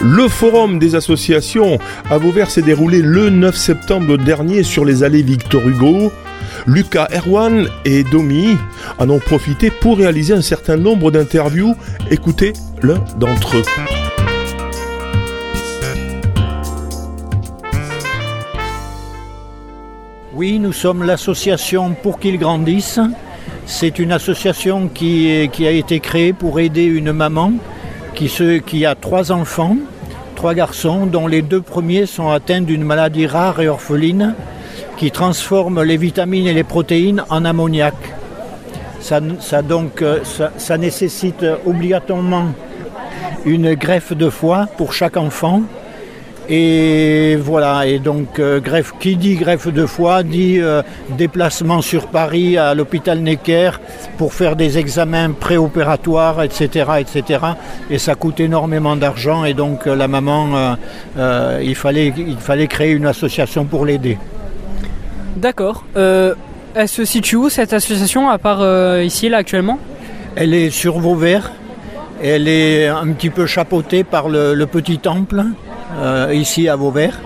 Le forum des associations à Vauvert s'est déroulé le 9 septembre dernier sur les allées Victor Hugo. Lucas Erwan et Domi en ont profité pour réaliser un certain nombre d'interviews. Écoutez l'un d'entre eux. Oui, nous sommes l'association Pour qu'ils grandissent. C'est une association qui, a été créée pour aider une maman qui a trois enfants, trois garçons, dont les deux premiers sont atteints d'une maladie rare et orpheline qui transforme les vitamines et les protéines en ammoniac. Ça, ça, ça nécessite obligatoirement une greffe de foie pour chaque enfant et voilà, et donc euh, greffe, qui dit greffe de foie dit euh, déplacement sur Paris à l'hôpital Necker pour faire des examens préopératoires, etc., etc. Et ça coûte énormément d'argent et donc euh, la maman, il, fallait, il fallait créer une association pour l'aider. D'accord. Elle se situe où cette association à part ici là actuellement? Elle est sur Vauvert. Elle est un petit peu chapeautée par le, le petit temple euh, ici à Vauvert.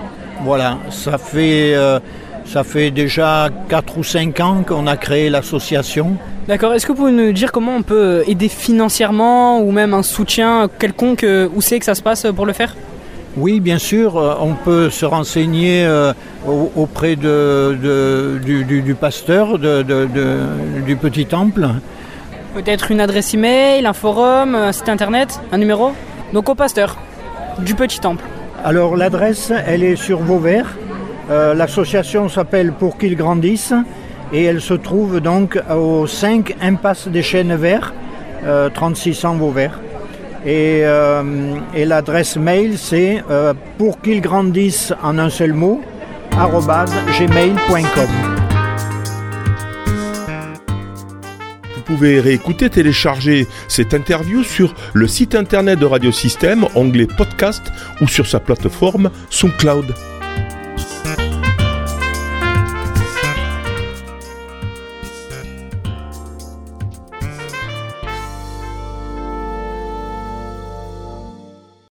Voilà, ça fait, euh, ça fait déjà 4 ou 5 ans qu'on a créé l'association. D'accord. Est-ce que vous pouvez nous dire comment on peut aider financièrement ou même un soutien quelconque euh, Où c'est que ça se passe pour le faire? Oui, bien sûr, on peut se renseigner auprès de, de, du, du, du, pasteur de, du petit temple. Peut-être une adresse email, un forum, un site internet, un numéro? Donc au pasteur du petit temple. Alors l'adresse, elle est sur Vauvert. Euh, L'association s'appelle Pour qu'ils grandissent et elle se trouve donc au 5 impasse des Chênes Verts, euh, 3600 Vauvert. Et, euh, et l'adresse mail, c'est euh, pour qu'ils grandissent en un seul mot, gmail.com. pouvez réécouter, télécharger cette interview sur le site internet de Radio Système, onglet podcast ou sur sa plateforme SoundCloud.